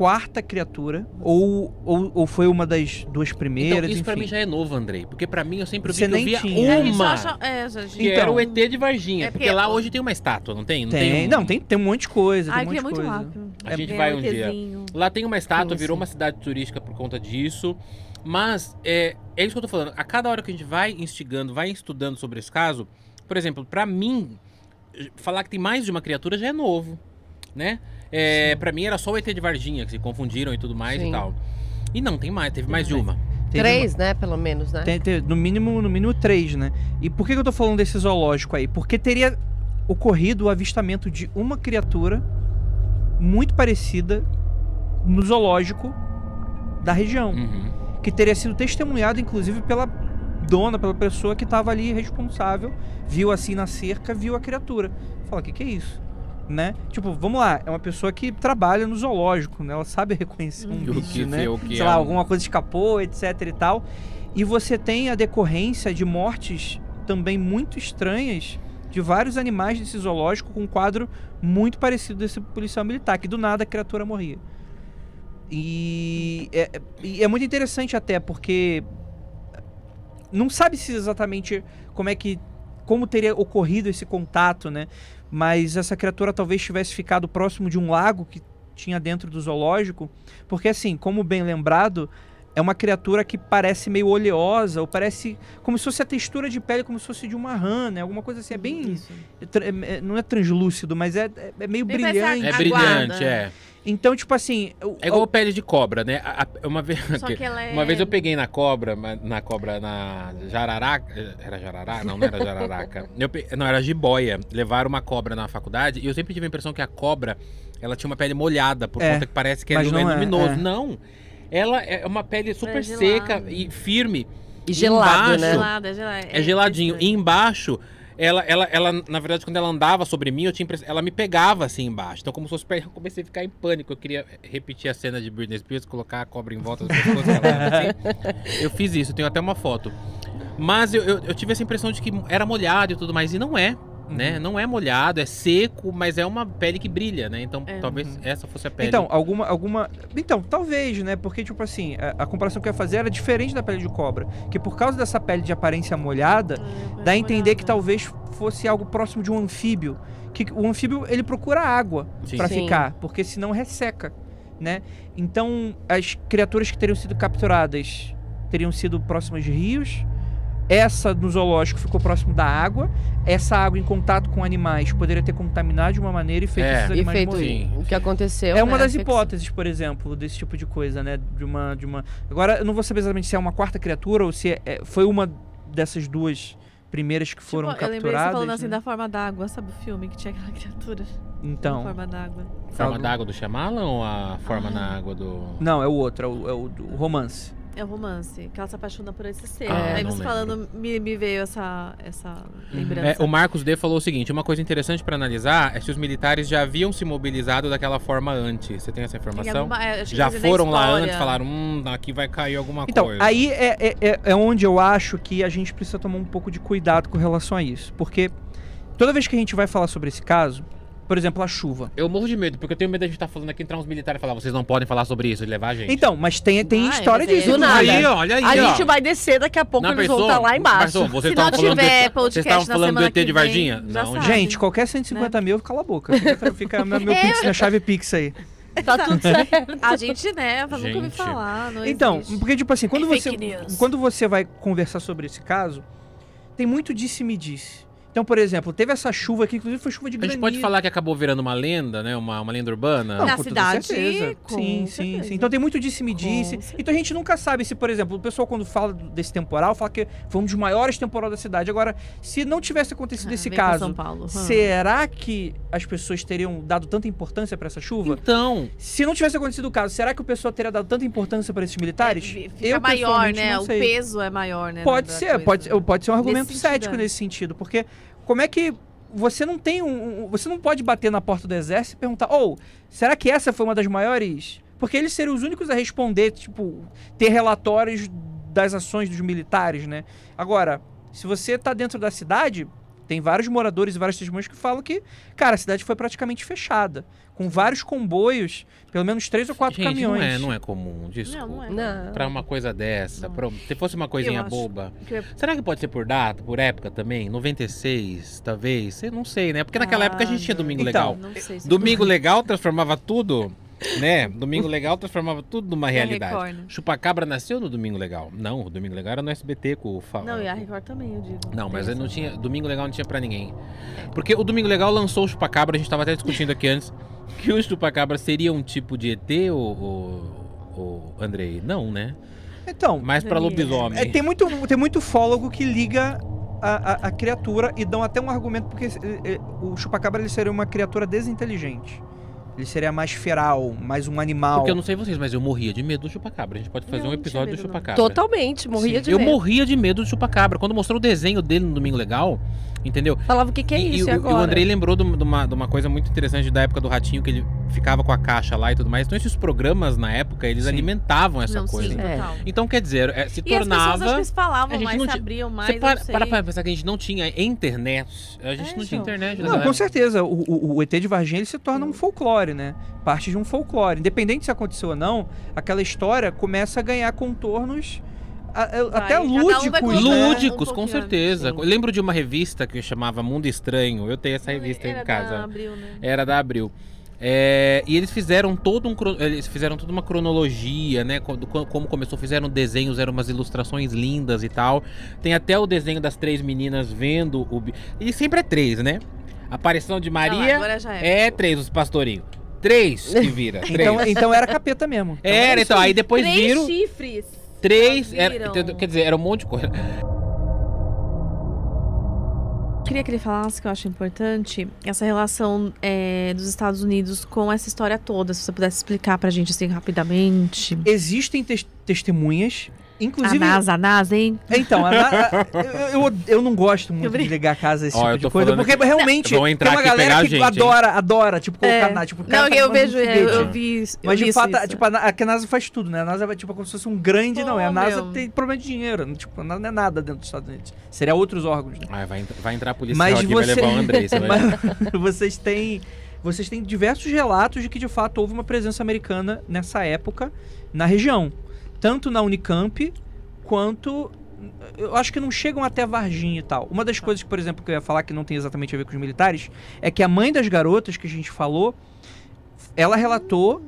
quarta criatura, ou, ou, ou foi uma das duas então, primeiras, isso pra enfim. mim já é novo, Andrei. Porque pra mim eu sempre vi Você que eu nem via tinha. É, uma. acha- é, Que Então. era o ET de Varginha. É porque, porque- lá hoje tem uma estátua, não tem? Não Tem, um- não, tem, tem um monte de coisa. Ai, tem um queria monte de muito coisa. rápido. A gente É, vai um dia. Lá tem uma estátua, virou sim. uma cidade turística por conta disso. Mas é, é isso que eu tô falando. A cada hora que a gente vai instigando, vai estudando sobre esse caso, por exemplo, pra mim, falar que tem mais de uma criatura já é novo, né? É, pra mim era só o ET de Varginha, que se confundiram e tudo mais Sim. e tal. E não, tem mais, teve mais de uma. Teve Três, né? Pelo menos, né? Tem- tem- no mínimo, no mínimo três, né? E por que que eu tô falando desse zoológico aí? Porque teria ocorrido o avistamento de uma criatura muito parecida no zoológico da região, Uhum. que teria sido testemunhado inclusive pela dona, pela pessoa que estava ali responsável, viu assim na cerca, viu a criatura. Fala, o que que é isso? Né? Tipo, vamos lá, é uma pessoa que trabalha no zoológico, né? Ela sabe reconhecer um O que, bicho, né? o que sei é lá, um- alguma coisa escapou, etc e tal. E você tem a decorrência de mortes também muito estranhas de vários animais desse zoológico com um quadro muito parecido desse policial militar, que do nada a criatura morria. E é, é muito interessante até, porque não sabe se exatamente como é que como teria ocorrido esse contato, né? Mas essa criatura talvez tivesse ficado próximo de um lago que tinha dentro do zoológico, porque assim, como bem lembrado, é uma criatura que parece meio oleosa, ou parece como se fosse a textura de pele como se fosse de uma rã, né? Alguma coisa assim, é bem Isso. tra- é- não é translúcido, mas é, é- é meio Bem brilhante. É brilhante, é. Então, tipo assim, o- É igual pele de cobra, né? A- a- uma vez, Só que ela é. Uma vez eu peguei na cobra, na cobra na Jararaca. Era Jararaca? Não, não era Jararaca. Eu pe- Não, era jiboia. Levaram uma cobra na faculdade e eu sempre tive a impressão que a cobra ela tinha uma pele molhada, por É, conta que parece que é, é não é, luminoso. é. Não. Ela é uma pele super gelada. seca e firme. E gelado, Embaixo, né? gelada, é gelada. É geladinho. E estranho. embaixo, ela, ela, ela, na verdade, quando ela andava sobre mim, eu tinha impressão, ela me pegava assim embaixo. Então, como se fosse eu comecei a ficar em pânico. Eu queria repetir a cena de Britney Spears, colocar a cobra em volta das pessoas. assim. Eu fiz isso, tenho até uma foto. Mas eu, eu, eu tive essa impressão de que era molhado e tudo mais, e não é. Né? Uhum. Não é molhado, é seco, mas é uma pele que brilha, né? Então, É. talvez Uhum. essa fosse a pele. Então, alguma, alguma. Então, talvez, né? Porque, tipo assim, a, a comparação que eu ia fazer era diferente da pele de cobra. Que por causa dessa pele de aparência molhada, É, dá a entender que molhada. talvez fosse algo próximo de um anfíbio. Que o anfíbio, ele procura água Sim. ficar, porque senão resseca, né? Então, as criaturas que teriam sido capturadas teriam sido próximas de rios. Essa no zoológico ficou próximo da água. Essa água em contato com animais poderia ter contaminado de uma maneira e feito É. esses animais feito morrerem. o que aconteceu. É uma né? das hipóteses, por exemplo, desse tipo de coisa, né? De uma, de uma. Agora, eu não vou saber exatamente se é uma quarta criatura ou se é- é- foi uma dessas duas primeiras que foram tipo, eu lembrei você capturadas. falando assim né? da forma d'água, sabe o filme que tinha aquela criatura? Então, forma d'água. Forma d'água do Shyamalan ou a forma Ah. na água do. não, é o outro, é o, é o romance. É o romance, que ela se apaixona por esse ser. Ah, Aí você lembro. falando, me, me veio essa, essa lembrança. É, o Marcos D falou o seguinte: uma coisa interessante pra analisar é se os militares já haviam se mobilizado daquela forma antes. Você tem essa informação? alguma- é, Já foram lá antes, falaram, hum, aqui vai cair alguma Então, coisa. aí é, é, é- é onde eu acho que a gente precisa tomar um pouco de cuidado com relação a isso. Porque toda vez que a gente vai falar sobre esse caso, por exemplo, a chuva. Eu morro de medo, porque eu tenho medo de a gente estar falando aqui, entrar uns militares e falar, vocês não podem falar sobre isso, e levar a gente. Então, mas tem, tem Vai, história mas aí disso. é do nada. inclusive. Aí, olha aí, A ó. gente vai descer daqui a pouco, Não eles vão estar lá embaixo. Pensou? Vocês Se não estavam falando tiver do, podcast vocês estavam na falando do semana ET de Varginha? Não. Gente, qualquer 150 mil fica lá boca. Fica, fica meu, meu É. pix, minha chave Pix aí. Tá tudo certo. A gente, né, nunca Gente. falar. Não Então, existe. porque tipo assim, quando É você quando você vai conversar sobre esse caso, tem muito disse-me-disse. Então, por exemplo, teve essa chuva aqui, inclusive foi chuva de A granizo. gente pode falar que acabou virando uma lenda, né? Uma, uma lenda urbana? Não, Na cidade, certeza. com sim, sim, certeza. sim. Então tem muito disse-me-disse. Certeza. Então a gente nunca sabe se, por exemplo, o pessoal quando fala desse temporal, fala que foi um dos maiores temporais da cidade. Agora, se não tivesse acontecido Ah, esse caso, São Paulo. Hum. será que as pessoas teriam dado tanta importância pra essa chuva? Então, Se não tivesse acontecido o caso, será que o pessoal teria dado tanta importância pra esses militares? É, fica Eu, maior, pessoalmente, né? não O sei. peso é maior, né? Pode ser, coisa. pode, pode ser um argumento Nesse sentido, cético é. nesse sentido, porque como é que você não tem um, você não pode bater na porta do exército e perguntar, ou será que essa foi uma das maiores? Porque eles seriam os únicos a responder, tipo, ter relatórios das ações dos militares, né? Agora, se você tá dentro da cidade, tem vários moradores e várias testemunhas que falam que, cara, a cidade foi praticamente fechada, com vários comboios, pelo menos três ou quatro gente, caminhões. não é, não é comum, desculpa. Não, não é. Não. Pra uma coisa dessa, Não. pra- se fosse uma coisinha boba. Que- Será que pode ser por data, por época também? 96, talvez? Eu não sei, né? Porque naquela Ah, época a gente tinha não. Domingo Então, Legal. Não sei se Domingo Legal transformava tudo, né? Domingo Legal transformava tudo numa realidade. Record, né? Chupacabra nasceu no Domingo Legal. Não, o Domingo Legal era no SBT com o Fa- Não, e a Record também, eu digo. Não, mas não tinha. Domingo Legal não tinha pra ninguém. Porque o Domingo Legal lançou o Chupacabra, a gente tava até discutindo aqui antes, que o Chupacabra seria um tipo de ET, o, o, o Andrei? Não, né? Então, Mais pra lobisomem. É, tem, muito, tem muito fólogo que liga a, a- a criatura e dão até um argumento porque eh, eh, o chupacabra ele seria uma criatura desinteligente. Ele seria mais feral, mais um animal. Porque eu não sei vocês, mas eu morria de medo do chupacabra. A gente pode fazer Não, um episódio do não. chupacabra. Totalmente, morria Sim. de Eu medo. morria de medo do chupacabra. Quando mostrou o desenho dele no Domingo Legal, entendeu? Falava o que, que é e, isso e e o- agora? o Andrei lembrou de uma, de uma coisa muito interessante da época do Ratinho, que ele ficava com a caixa lá e tudo mais. Então esses programas, na época, eles Sim. alimentavam essa Não, coisa. Sim, É. Então, quer dizer, é, se E as pessoas acho tornava... que falavam a gente mais, não se tinha- abriam mais, Você para, não sei. para pra pensar que a gente não tinha internet. A gente É, não tinha então. internet. Não, naquela com certeza. O, o- o ET de Varginha ele se torna um folclore, né? Parte de um folclore. Independente se aconteceu ou não, aquela história começa a ganhar contornos até um vai lúdicos, colocando né? Lúdicos, Um com certeza. sim. Lembro de uma revista que chamava Mundo Estranho. Eu tenho essa revista Era em casa. Da Abril, né? Era da Abril. É, e eles fizeram todo um eles fizeram toda uma cronologia, né? co- do co- Como começou, fizeram desenhos, eram umas ilustrações lindas e tal. Tem até o desenho das três meninas vendo o e sempre é três, né? A aparição de lá, Maria agora já é. é três os pastorinhos. Três que vira. Três. Então, então era capeta mesmo. Então era, isso então aí. aí depois Três viram chifres. Três, era- quer dizer, era um monte de coisa. Queria que ele falasse que eu acho importante essa relação é, dos Estados Unidos com essa história toda. Se você pudesse explicar pra gente assim rapidamente. Existem tes- testemunhas, inclusive. a NASA, a NASA, hein? Então, a Na- a- eu, eu, eu não gosto muito de ligar a casa a esse Ó, tipo de coisa, porque realmente Vão entrar tem uma galera que gente, hein? adora, adora, tipo, colocar É. na, tipo, Não, tá eu vejo, de eu, vi Mas vi de isso, fato, isso. tipo, a, a que a NASA faz tudo, né? A NASA vai, tipo, como se fosse um grande, não. é. A Pô, NASA meu. tem problema de dinheiro. Tipo, a NASA não é nada dentro dos Estados Unidos. Seria outros órgãos, né? Ah, vai, entrar- vai entrar a policial Mas aqui e vai você- levar o André. Você vai vocês têm. Vocês têm diversos relatos de que de fato houve uma presença americana nessa época na região. Tanto na Unicamp quanto. Eu acho que não chegam até Varginha e tal. Uma das coisas, por exemplo, que eu ia falar que não tem exatamente a ver com os militares, é que a mãe das garotas que a gente falou, ela relatou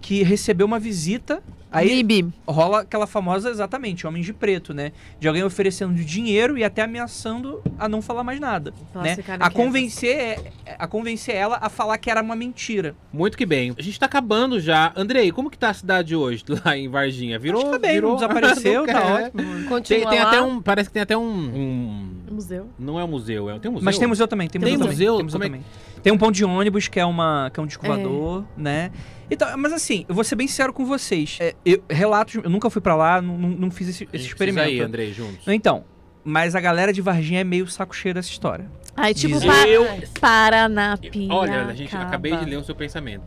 que recebeu uma visita. Aí Bibi. rola aquela famosa, exatamente, Homens de Preto, né? De alguém oferecendo dinheiro e até ameaçando a não falar mais nada. Elas né? A convencer, a convencer ela a falar que era uma mentira. Muito que bem. A gente tá acabando já. Andrei, como que tá a cidade hoje lá em Varginha? Virou, Acho que tá bem, virou... não desapareceu, tá ótimo. Continua Tem, tem lá. até um, parece que tem até um, um- Museu. não é um museu, é, tem um museu. Mas tem museu também, tem, Tem museu, museu? também. Tem, museu é também. tem um ponto de ônibus que é, uma, que é um disco É. né? Então, mas assim, eu vou ser bem sincero com vocês. É, eu, relatos, eu nunca fui pra lá, não, não, fiz esse, A esse experimento. ir, Andrei, juntos. Então, mas a galera de Varginha é meio saco cheio dessa história. Aí, tipo, pa Eu- Paranapiacaba. Olha, a gente acabei de ler o seu pensamento.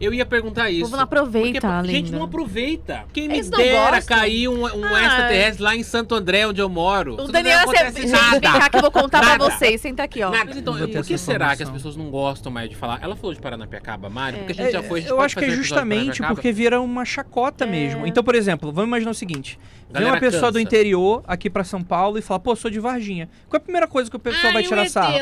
Eu ia perguntar O isso. povo não aproveita, Porque, a gente, não aproveita. Quem me Eles dera cair um, um Ah. extraterrestre lá em Santo André, onde eu moro. O Daniel, você... nada. cá que eu vou contar pra Nada. vocês. Senta aqui, ó. Nada. Então, por que será que as pessoas não gostam mais de falar? Ela falou de Paranapiacaba, Mário, É. porque a gente já É, foi. a gente eu acho que é justamente porque vira uma chacota É. mesmo. Então, por exemplo, vamos imaginar o seguinte: vem uma pessoa do cansa. interior aqui pra São Paulo e fala, pô, sou de Varginha. Qual é a primeira coisa que o pessoal vai tirar sarro?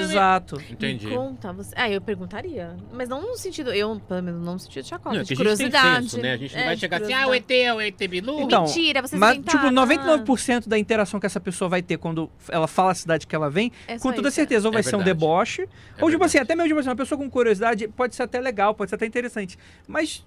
Exato. Entendi. Me conta, você... Ah, eu perguntaria. Mas não no sentido... Eu, pelo menos, não no sentido de chacota, Não, de gente tem curiosidade. senso, né? A gente não É, vai de chegar assim, ah, o ET é o ET Bilu. Então, Mentira, vocês Mas, tipo, inventaram. 99% da interação que essa pessoa vai ter quando ela fala a cidade que ela vem, É com toda isso. certeza, ou É vai ser um deboche, É ou tipo verdade. assim, até mesmo tipo assim, uma pessoa com curiosidade pode ser até legal, pode ser até interessante. Mas,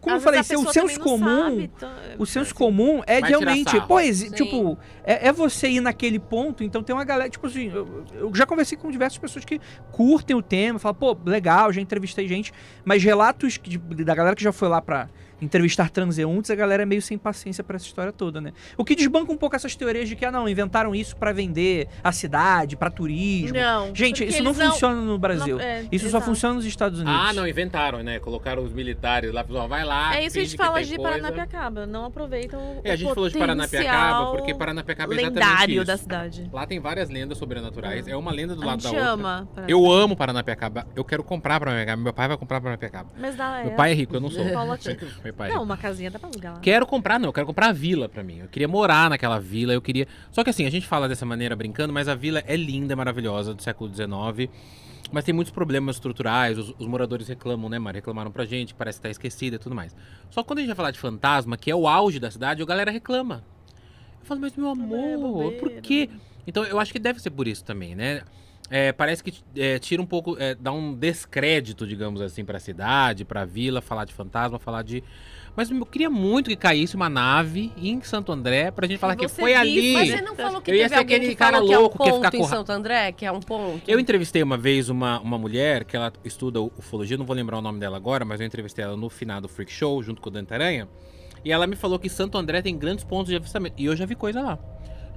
como Às eu falei, se o senso comum. sabe, então- O senso comum é de realmente, pô, exi- Sim. tipo, é, é você ir naquele ponto, então tem uma galera, tipo assim, eu, eu já conversei com diversas pessoas que curtem o tema, falam, pô, legal, já entrevistei gente, mas relatos da galera que já foi lá pra entrevistar transeuntes, a galera é meio sem paciência pra essa história toda, né? O que desbanca um pouco essas teorias de que, ah, não, inventaram isso pra vender a cidade, pra turismo. Não. Gente, isso não eles funciona no Brasil. não- é, isso só exato. funciona nos Estados Unidos. Ah, não, inventaram, né? Colocaram os militares lá, pessoal, vai lá. É isso que a gente fala de coisa. Paranapiacaba. Não aproveitam o É, a gente falou de Paranapiacaba, porque Paranapiacaba é exatamente lendário isso. da cidade. Lá tem várias lendas sobrenaturais. É uma lenda do A lado gente da outra. ama. Eu amo Paranapiacaba. Eu quero comprar Paranapiacaba. Meu pai vai comprar Paranapiacaba. Mas dá, Meu pai é rico, eu não sou. É Não, uma casinha dá pra alugar lá. Quero comprar, não. Eu quero comprar a vila pra mim. Eu queria morar naquela vila. Eu queria. Só que assim, a gente fala dessa maneira brincando, mas a vila é linda, é maravilhosa, do século XIX. Mas tem muitos problemas estruturais. Os, os moradores reclamam, né, Mari? Reclamaram pra gente, parece que tá esquecida e tudo mais. Só que quando a gente vai falar de fantasma, que é o auge da cidade, a galera reclama. Eu falo, mas meu amor, por bobeira. quê? Então eu acho que deve ser por isso também, né? É, parece que é, tira um pouco, é, dá um descrédito, digamos assim, pra cidade, pra vila, falar de fantasma, falar de. Mas eu queria muito que caísse uma nave em Santo André pra gente falar que Você foi disse, ali. Mas você não falou que Eu ia ser aquele que cara louco que que é um ponto em com ra- Santo André, que é um ponto? Eu entrevistei uma vez uma, uma mulher que ela estuda ufologia, não vou lembrar o nome dela agora, mas eu entrevistei ela no final do Freak Show, junto com o Dante Aranha. E ela me falou que Santo André tem grandes pontos de avistamento. E eu já vi coisa lá.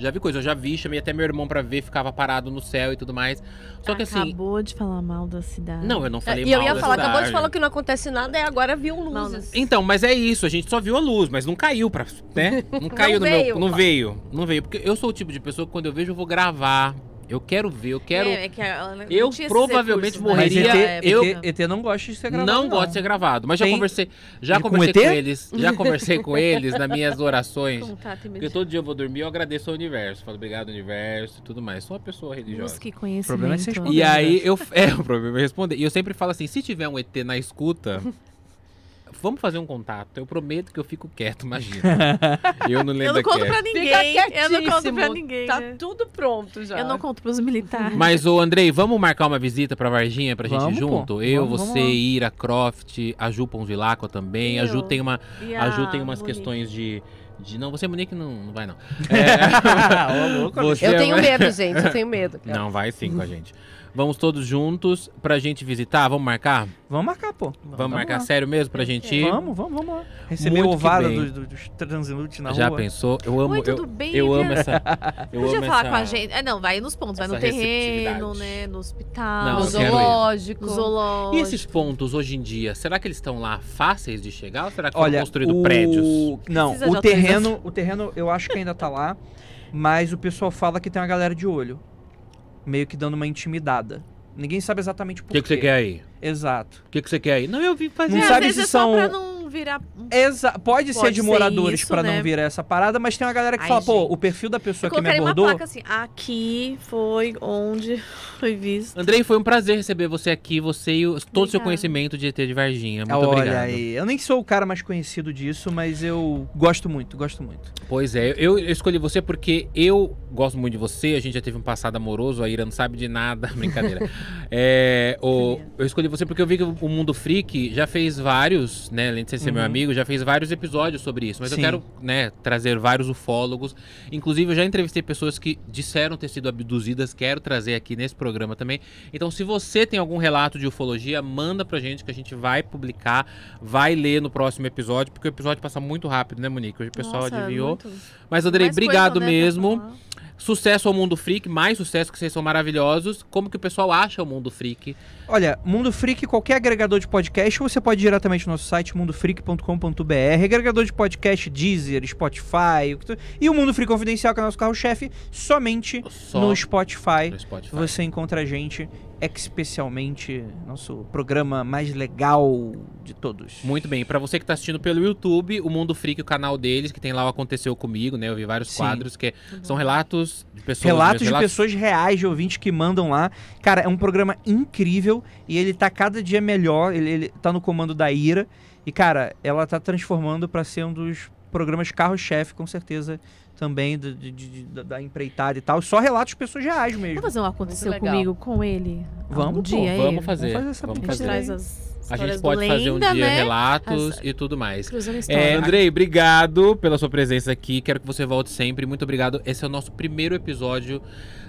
Já vi coisa, eu já vi, chamei até meu irmão pra ver, ficava parado no céu e tudo mais. Só que assim. Acabou de falar mal da cidade. Não, eu não falei e eu ia da falar, acabou de cidade. falar que não acontece nada e agora viu luzes. Então, mas é isso, a gente só viu a luz, mas não caiu pra. né? Não caiu no veio. meu. Não veio. Não veio. Porque eu sou o tipo de pessoa que quando eu vejo, eu vou gravar. Eu quero ver, eu quero. É, é que ela não Eu provavelmente né? Morreria- ET, época. ET, ET não gosta de ser gravado. não gosto de ser gravado, mas já Tem- conversei, já E com conversei ET? com, eles, já conversei com eles nas minhas orações. Contato Porque todo dia eu vou dormir, eu agradeço ao universo, falo obrigado universo e tudo mais. Sou uma pessoa religiosa. Busque conhecimento. problema é você responder. E aí eu é o problema é responder. E eu sempre falo assim, se tiver um ET na escuta, vamos fazer um contato. Eu prometo que eu fico quieto, imagina. Eu não Eu lembro não conto quieto. pra Fica ninguém. Eu não conto pra ninguém. Tá né? tudo pronto já. Eu não conto pros militares. Mas, ô Andrei, vamos marcar uma visita pra Varginha pra gente Vamos, ir junto? pô. Eu, Vamos, você, vamos. Ira, Croft, a Ju Ponzilacqua também. A Ju Eu. tem, uma, a Ju tem umas Monique? questões de, de. Não, você, Monique, não, não vai não. Louco, Você Eu é tenho medo, gente. Eu tenho medo. cara. Não, vai sim com a gente. Vamos todos juntos pra gente visitar? Vamos marcar? Vamos marcar, pô. Vamos, marcar lá. sério mesmo pra gente ir? Vamos, vamos, vamos lá. Receber o bem. dos, dos transeuntes na Já rua. pensou? Eu amo, Oi, tudo eu, bem, eu amo essa. Eu Podia amo falar essa... com a gente. É, não, vai nos pontos. Vai no terreno, né? No hospital. Não, No zoológico. zoológico. E esses pontos hoje em dia, será que eles estão lá fáceis de chegar ou será que foram Olha, construídos o... prédios? Não, Precisa o terreno, o terreno eu acho que ainda tá lá, mas o pessoal fala que tem uma galera de olho. Meio que dando uma intimidada. Ninguém sabe exatamente O por que, que você quer aí? Exato. O que, que você quer aí? Não, eu vim fazer. Não sabe se é são- virar. Exa pode, ser Pode de ser moradores isso, pra né? não virar essa parada, mas tem uma galera que Ai, fala, pô, gente. o perfil da Eu pessoa que me colocaria uma abordou. placa assim, aqui foi onde foi visto. Andrei, foi um prazer receber você aqui, você e o- todo o seu conhecimento de ET de Varginha. Muito Olha obrigado. aí, eu nem sou o cara mais conhecido disso, mas eu gosto muito, gosto muito. Pois é, eu, eu escolhi você porque eu gosto muito de você, a gente já teve um passado amoroso, a Ira não sabe de nada, brincadeira. É, o- eu escolhi você porque eu vi que o Mundo Freak já fez vários, né, além de ser meu Uhum. amigo, já fez vários episódios sobre isso, mas Sim. eu quero, né, trazer vários ufólogos. Inclusive, eu já entrevistei pessoas que disseram ter sido abduzidas, quero trazer aqui nesse programa também. Então, se você tem algum relato de ufologia, manda pra gente que a gente vai publicar, vai ler no próximo episódio, porque o episódio passa muito rápido, né, Monique? Hoje o pessoal Nossa, adivinhou. muito- Mas, Andrei, obrigado mesmo. Sucesso ao Mundo Freak, mais sucesso que vocês são maravilhosos. Como que o pessoal acha o Mundo Freak? Olha, Mundo Freak, qualquer agregador de podcast, você pode ir diretamente no nosso site, mundofreak.com.br, agregador de podcast, Deezer, Spotify, e o Mundo Freak Confidencial, que é o nosso carro-chefe, somente Só no Spotify. no Spotify. Você encontra a gente, especialmente nosso programa mais legal de todos. Muito bem, pra você que tá assistindo pelo YouTube, o Mundo Freak, o canal deles, que tem lá o Aconteceu Comigo, né? Eu vi vários Sim. quadros que são relatos de pessoas. Relatos mesmo, de pessoas reais, de ouvintes que mandam lá. Cara, é um programa incrível e ele tá cada dia melhor. Ele, ele tá no comando da Ira. E, cara, ela tá transformando pra ser um dos programas carro-chefe, com certeza, também do- de- de- de- da- da empreitada e tal. Só relatos de pessoas reais mesmo. Vamos fazer um aconteceu comigo com ele? Vamos, um pô, dia aí? Vamos fazer. Vamos fazer essa vamos A gente fazer. traz as A gente pode fazer um Lenda, dia né? relatos As- e tudo mais. É, Andrei, obrigado pela sua presença aqui. Quero que você volte sempre. Muito obrigado. Esse é o nosso primeiro episódio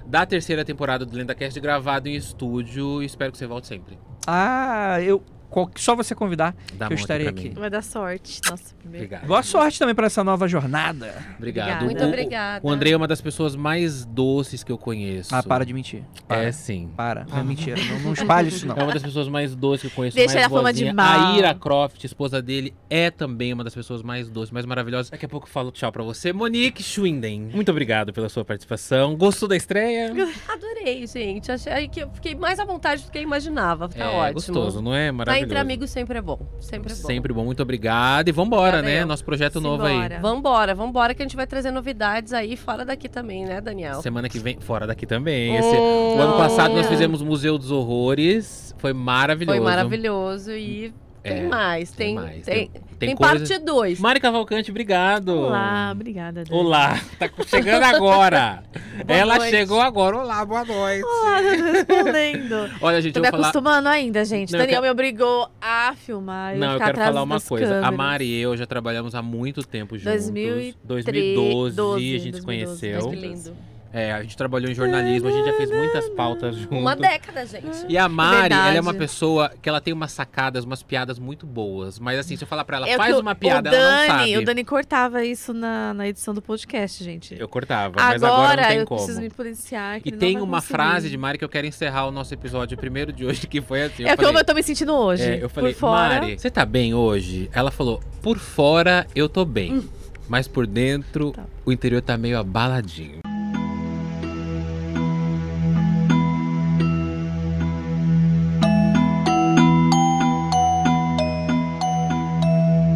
da terceira temporada do LendaCast gravado em estúdio. Espero que você volte sempre. Ah, eu. Qual- Só você convidar. Dá Que eu estarei aqui. mim. Vai dar sorte. Nossa, primeiro. Obrigado. Boa sorte também pra essa nova jornada. Obrigado. Muito O- obrigada. O Andrei é uma das pessoas mais doces que eu conheço. Ah, para de mentir. Para. É sim. Para. Não é mentira. Não, não espalhe isso, não. É uma das pessoas mais doces que eu conheço. Deixa mais a fama de boazinha. mal. A Ira Croft, esposa dele, é também uma das pessoas mais doces, mais maravilhosas. Daqui a pouco eu falo tchau pra você. Monique Schwinden, muito obrigado pela sua participação. Gostou da estreia? Adorei, gente. Achei que eu fiquei mais à vontade do que eu imaginava. Tá é ótimo. gostoso, não é? Tá Maravilhoso. Entre amigos sempre é bom. Sempre é bom. Sempre bom, muito obrigado. E vambora, Obrigada né? Nosso projeto novo aí. Simbora. Vambora, vambora, que a gente vai trazer novidades aí fora daqui também, né, Daniel? Semana que vem, fora daqui também. Esse- Oh, o ano passado nós olha. fizemos Museu dos Horrores. Foi maravilhoso. Foi maravilhoso e tem É, mais. tem Tem, mais. tem, Tem- tem, parte 2. Mari Cavalcante, obrigado. Olá, obrigada. Dani. Olá, tá chegando agora. Ela noite. chegou agora. Olá, boa noite. Olá, respondendo. Olha, gente, Tô eu me falar. acostumando ainda, gente. Não, Daniel quero- me obrigou a filmar. Não, eu quero falar uma coisa. A câmeras. Mari e eu já trabalhamos há muito tempo juntos. 2003, 2012 a gente se 2012, conheceu. Que lindo. É, a gente trabalhou em jornalismo, a gente já fez muitas pautas juntos. Uma década, gente. E a Mari, Verdade. ela é uma pessoa que ela tem umas sacadas, umas piadas muito boas. Mas assim, se eu falar pra ela, É faz uma piada, o ela Dani, não sabe. O Dani cortava isso na, na edição do podcast, gente. Eu cortava, mas agora não tem eu como. preciso me policiar. que E tem uma conseguir. frase de Mari que eu quero encerrar o nosso episódio primeiro de hoje, que foi assim. É eu como falei, eu tô me sentindo hoje. É, eu falei, por fora. Mari, você tá bem hoje? Ela falou, por fora eu tô bem. Mas por dentro, Tá. o interior tá meio abaladinho.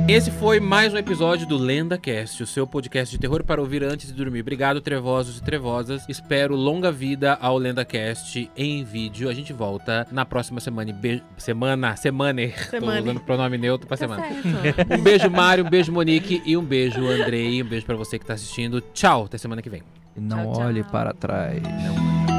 Esse foi mais um episódio do LendaCast, o seu podcast de terror para ouvir antes de dormir. Obrigado, trevosos e trevosas. Espero longa vida ao LendaCast em vídeo. A gente volta na próxima semana. e Beijo... Semana, semana. Tô Semana. usando pronome neutro pra Tá semana. certo. Um beijo, Mário, um beijo, Monique e um beijo, Andrei. Um beijo pra você que tá assistindo. Tchau, até semana que vem. Não Tchau, olhe tchau. para trás. Não